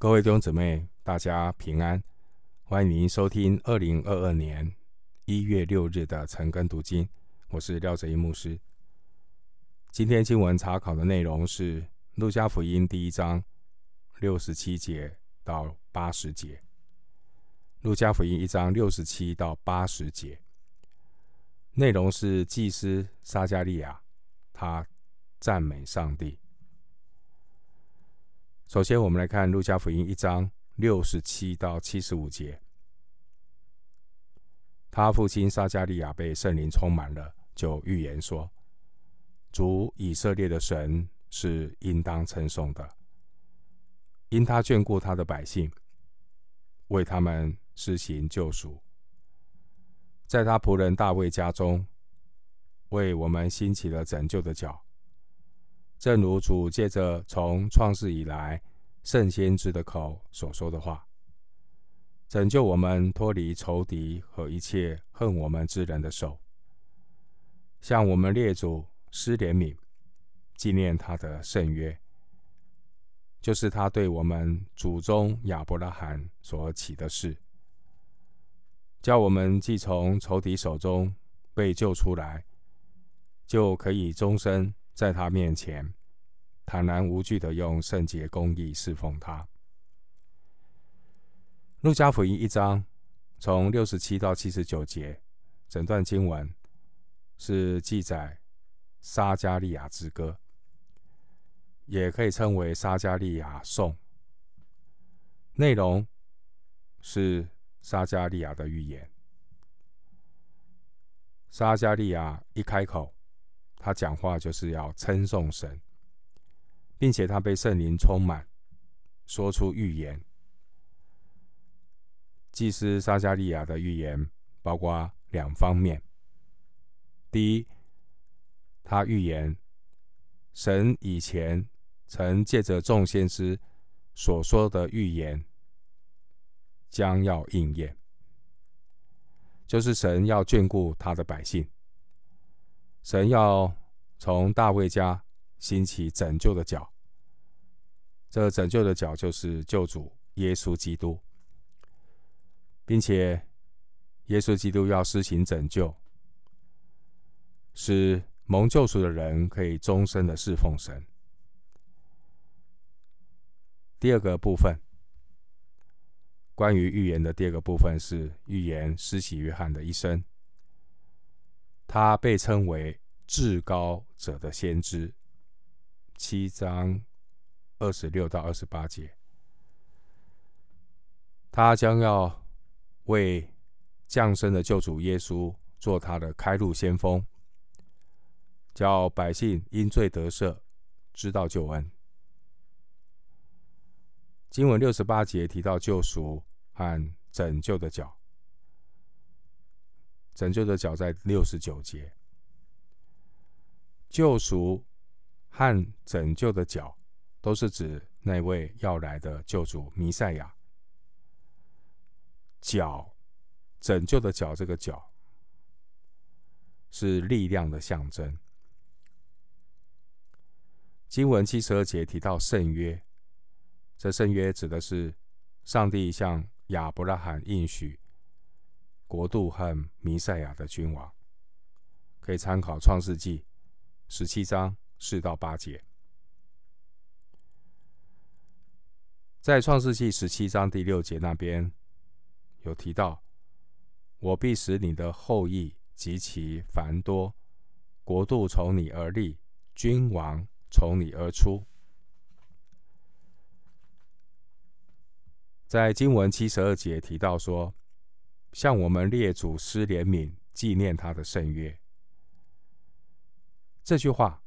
各位弟兄姊妹，大家平安！欢迎您收听二零二二年一月六日的晨更读经。我是廖哲一牧师。今天经文查考的内容是《路加福音》第一章六十七节到八十节。《路加福音》一章六十七到八十节，内容是祭司撒迦利亚，他赞美上帝。首先，我们来看《路加福音》一章六十七到七十五节。他父亲撒迦利亚被圣灵充满了，就预言说：“主以色列的神是应当称颂的，因他眷顾他的百姓，为他们施行救赎，在他仆人大卫家中，为我们兴起了拯救的角。”正如主借着从创世以来圣先知的口所说的话，拯救我们脱离仇敌和一切恨我们之人的手，向我们列祖施怜悯，纪念他的圣约，就是他对我们祖宗亚伯拉罕所起的誓，叫我们既从仇敌手中被救出来，就可以终身。在他面前，坦然无惧的用圣洁公义侍奉他。路加福音一章从六十七到七十九节，整段经文是记载撒迦利亚之歌，也可以称为撒迦利亚颂。内容是撒迦利亚的预言。撒迦利亚一开口。他讲话就是要称颂神，并且他被圣灵充满，说出预言。祭司撒迦利亚的预言包括两方面：第一，他预言神以前曾借着众先知所说的预言将要应验，就是神要眷顾他的百姓。神要从大卫家兴起拯救的脚，这拯救的脚就是救主耶稣基督，并且耶稣基督要施行拯救，使蒙救赎的人可以终身的侍奉神。第二个部分，关于预言的第二个部分是预言施洗约翰的一生。他被称为至高者的先知，七章二十六到二十八节。他将要为降生的救主耶稣做他的开路先锋，叫百姓因罪得赦，知道救恩。经文六十八节提到救赎和拯救的脚。拯救的脚在六十九节，救赎和拯救的脚都是指那位要来的救主弥赛亚。脚，拯救的脚，这个脚是力量的象征。经文七十二节提到圣约，这圣约指的是上帝向亚伯拉罕应许。国度和弥赛亚的君王，可以参考创世纪十七章四到八节。在创世纪十七章第六节那边有提到：“我必使你的后裔极其繁多，国度从你而立，君王从你而出。”在经文七十二节提到说。向我们列祖施怜悯，纪念他的圣约。这句话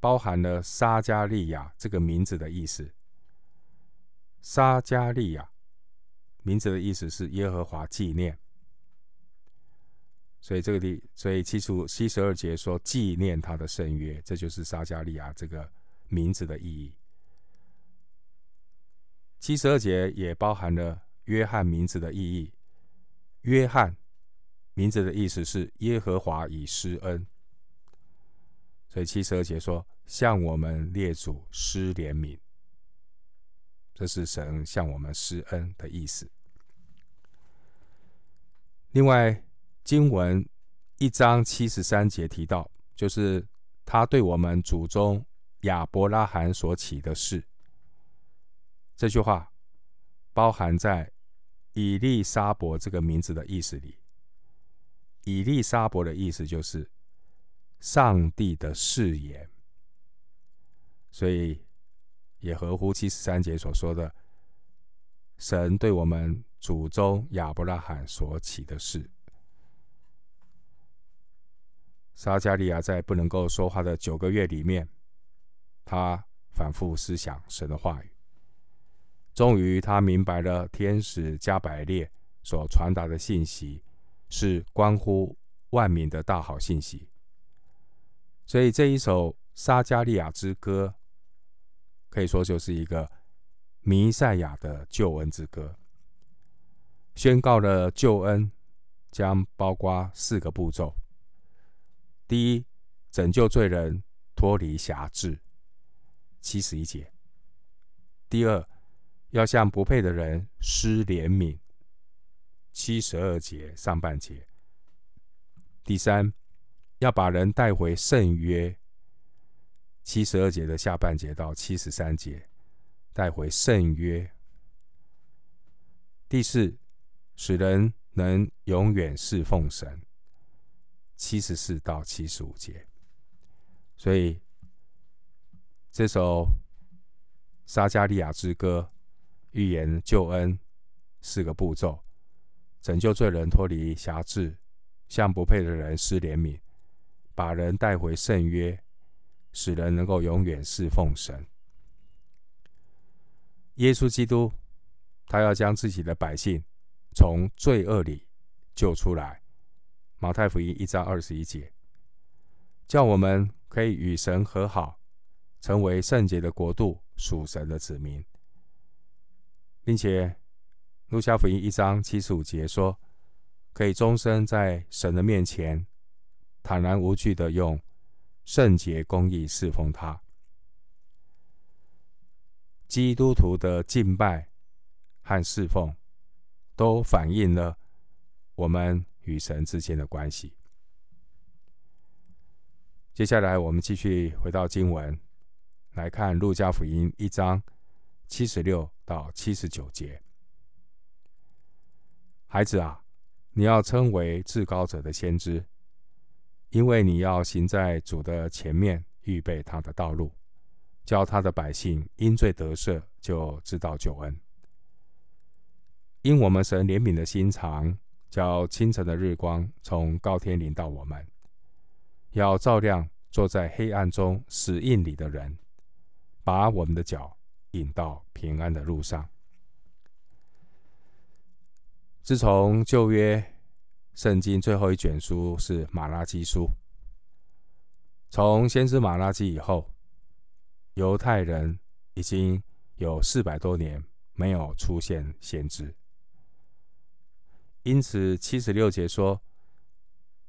包含了撒迦利亚这个名字的意思。撒迦利亚名字的意思是耶和华纪念，所以这个地，所以七十五、七十二节说纪念他的圣约，这就是撒迦利亚这个名字的意义。七十二节也包含了约翰名字的意义。约翰名字的意思是耶和华以施恩，所以七十二节说向我们列祖施怜悯，这是神向我们施恩的意思。另外，经文一章七十三节提到，就是他对我们祖宗亚伯拉罕所起的誓。这句话包含在以利沙伯这个名字的意思里。以利沙伯的意思就是上帝的誓言，所以也合乎七十三节所说的，神对我们。祖宗亚伯拉罕所起的誓。撒迦利亚在不能够说话的九个月里面，他反复思想神的话语，终于他明白了天使加百列所传达的信息是关乎万民的大好信息。所以这一首撒迦利亚之歌，可以说就是一个弥赛亚的救恩之歌。宣告了救恩将包括四个步骤：第一，拯救罪人脱离辖制，七十一节；第二，要向不配的人施怜悯，七十二节上半节；第三，要把人带回圣约，七十二节的下半节到七十三节，带回圣约；第四，使人能永远侍奉神，七十四到七十五节。所以这首撒迦利亚之歌预言救恩四个步骤：拯救罪人脱离辖制，向不配的人施怜悯，把人带回圣约，使人能够永远侍奉神。耶稣基督，他要将自己的百姓。从罪恶里救出来，马太福音一章二十一节，叫我们可以与神和好，成为圣洁的国度，属神的子民，并且路加福音一章七十五节说，可以终身在神的面前坦然无惧的用圣洁公义侍奉他。基督徒的敬拜和侍奉。都反映了我们与神之间的关系。接下来，我们继续回到经文，来看《路加福音》一章七十六到七十九节。孩子啊，你要称为至高者的先知，因为你要行在主的前面，预备他的道路，叫他的百姓因罪得赦，就知道救恩。因我们神怜悯的心肠，叫清晨的日光从高天临到我们，要照亮坐在黑暗中死印里的人，把我们的脚引到平安的路上。自从旧约圣经最后一卷书是马拉基书，从先知马拉基以后，犹太人已经有四百多年没有出现先知。因此，七十六节说，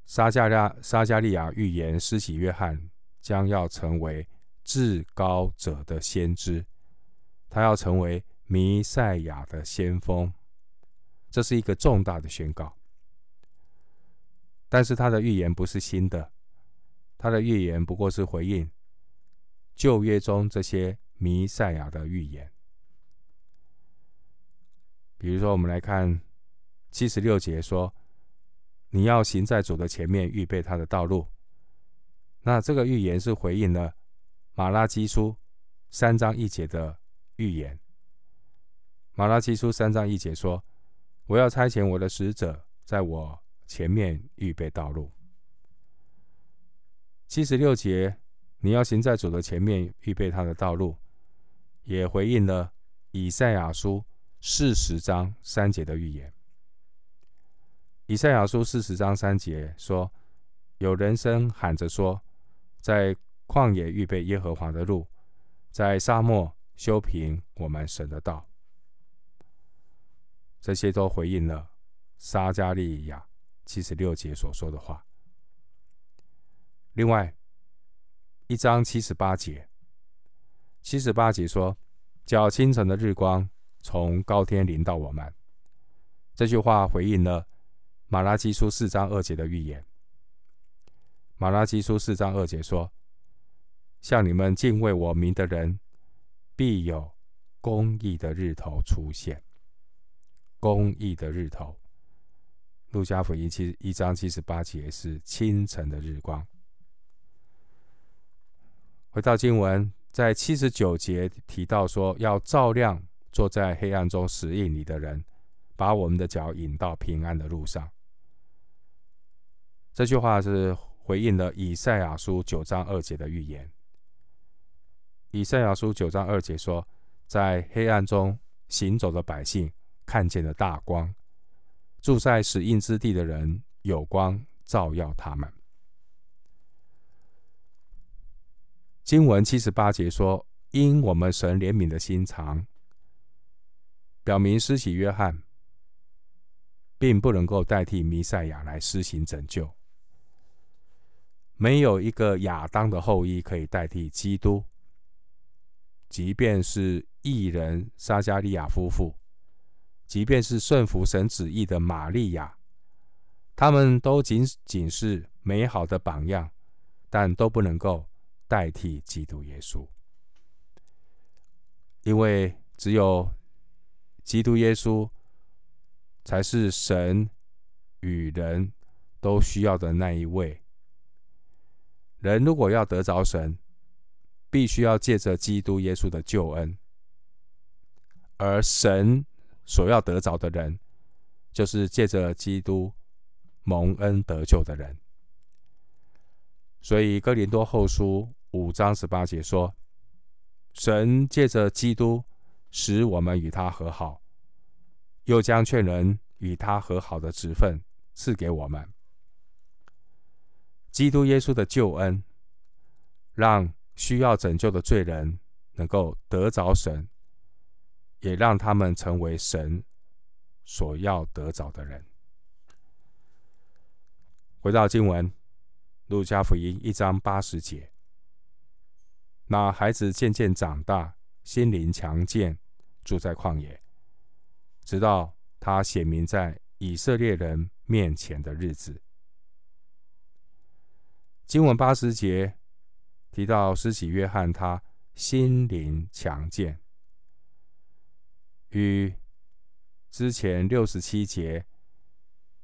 撒加利撒迦利亚预言施洗约翰将要成为至高者的先知，他要成为弥赛亚的先锋，这是一个重大的宣告。但是他的预言不是新的，他的预言不过是回应旧约中这些弥赛亚的预言。比如说，我们来看。七十六节说：“你要行在主的前面，预备他的道路。”那这个预言是回应了马拉基书三章一节的预言。马拉基书三章一节说：“我要差遣我的使者在我前面预备道路。”七十六节：“你要行在主的前面，预备他的道路。”也回应了以赛亚书四十章三节的预言。以赛亚书四十章三节说：“有人声喊着说，在旷野预备耶和华的路，在沙漠修平我们神的道。”这些都回应了撒迦利亚七十六节所说的话。另外，一章七十八节，七十八节说：“叫清晨的日光从高天临到我们。这句话回应了马拉基书四章二节的预言。马拉基书四章二节说：“向你们敬畏我名的人，必有公义的日头出现。”公义的日头。路加福音七一章七十八节是清晨的日光。回到经文，在七十九节提到说，要照亮坐在黑暗中死荫里的人。把我们的脚引到平安的路上。这句话是回应了以赛亚书九章二节的预言。以赛亚书九章二节说：“在黑暗中行走的百姓看见了大光，住在死荫之地的人有光照耀他们。”经文七十八节说：“因我们神怜悯的心肠，表明施洗约翰。”并不能够代替弥赛亚来施行拯救。没有一个亚当的后裔可以代替基督。即便是异人撒迦利亚夫妇，即便是顺服神旨意的玛利亚，他们都仅仅是美好的榜样，但都不能够代替基督耶稣。因为只有基督耶稣。才是神与人都需要的那一位。人如果要得着神，必须要借着基督耶稣的救恩；而神所要得着的人，就是借着基督蒙恩得救的人。所以哥林多后书五章十八节说：“神借着基督使我们与他和好。”又将劝人与他和好的职分赐给我们。基督耶稣的救恩，让需要拯救的罪人能够得着神，也让他们成为神所要得着的人。回到经文，路加福音一章八十节，那孩子渐渐长大，心灵强健，住在旷野。直到他显明在以色列人面前的日子。经文八十节提到施洗约翰，他心灵强健，与之前六十七节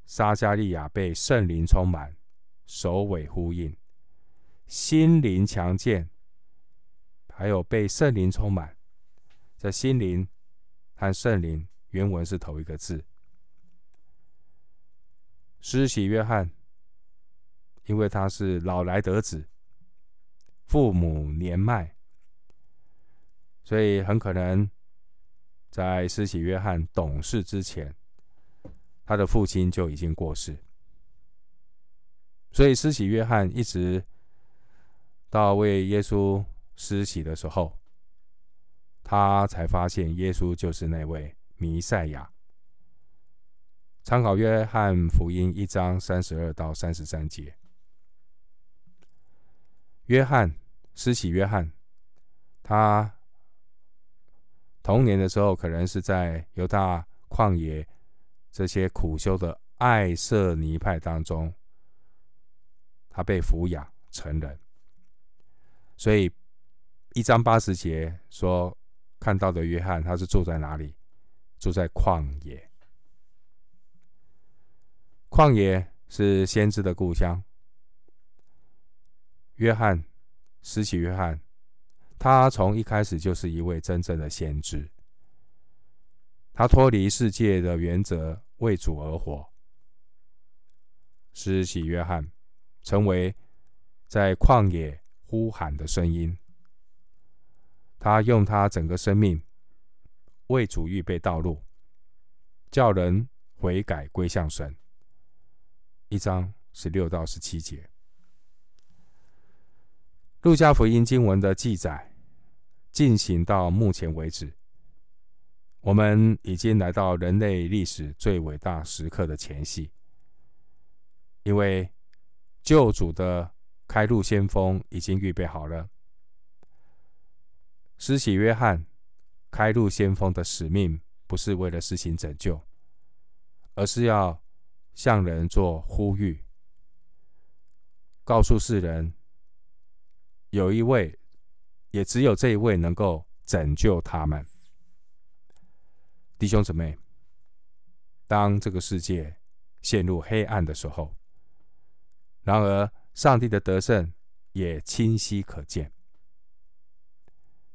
撒迦利亚被圣灵充满，首尾呼应。心灵强健，还有被圣灵充满，这心灵和圣灵。原文是头一个字。施洗约翰，因为他是老来得子，父母年迈，所以很可能在施洗约翰懂事之前，他的父亲就已经过世。所以施洗约翰一直到为耶稣施洗的时候，他才发现耶稣就是那位。弥赛亚。参考约翰福音一章三十二到三十三节。约翰，施洗约翰，他童年的时候可能是在犹大旷野这些苦修的爱色尼派当中，他被抚养成人。所以一章八十节说看到的约翰，他是住在哪里？住在旷野，旷野是先知的故乡。约翰，施洗约翰，他从一开始就是一位真正的先知。他脱离世界的原则，为主而活。施洗约翰成为在旷野呼喊的声音。他用他整个生命。为主预备道路，叫人悔改归向神。一章十六到十七节，路加福音经文的记载进行到目前为止，我们已经来到人类历史最伟大时刻的前夕，因为救主的开路先锋已经预备好了，施洗约翰。开路先锋的使命，不是为了施行拯救，而是要向人做呼吁，告诉世人，有一位，也只有这一位能够拯救他们。弟兄姊妹，当这个世界陷入黑暗的时候，然而上帝的得胜也清晰可见。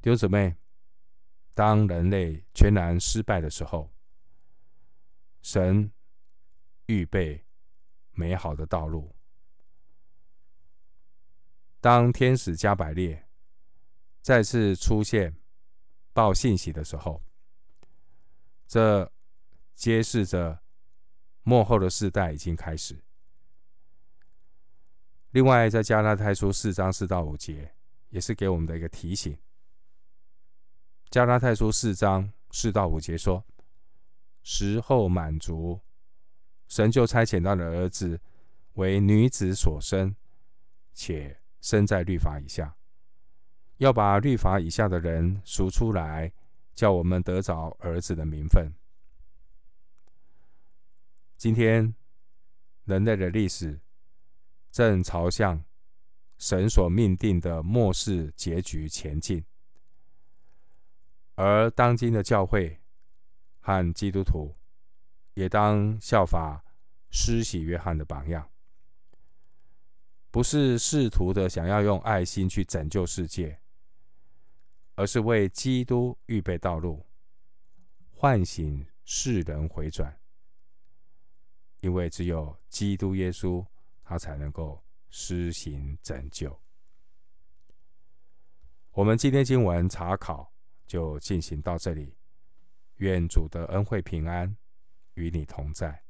弟兄姊妹，当人类全然失败的时候，神预备美好的道路。当天使加百列再次出现报信息的时候，这揭示着幕后的世代已经开始。另外，在加拉太书四章四到五节，也是给我们的一个提醒。加拉太书四章四到五节说：“时候满足，神就差遣他的儿子为女子所生，且生在律法以下，要把律法以下的人赎出来，叫我们得着儿子的名分。”今天，人类的历史正朝向神所命定的末世结局前进。而当今的教会和基督徒也当效法施洗约翰的榜样，不是试图的想要用爱心去拯救世界，而是为基督预备道路，唤醒世人回转。因为只有基督耶稣，他才能够施行拯救。我们今天经文查考。就进行到这里，愿主的恩惠平安与你同在。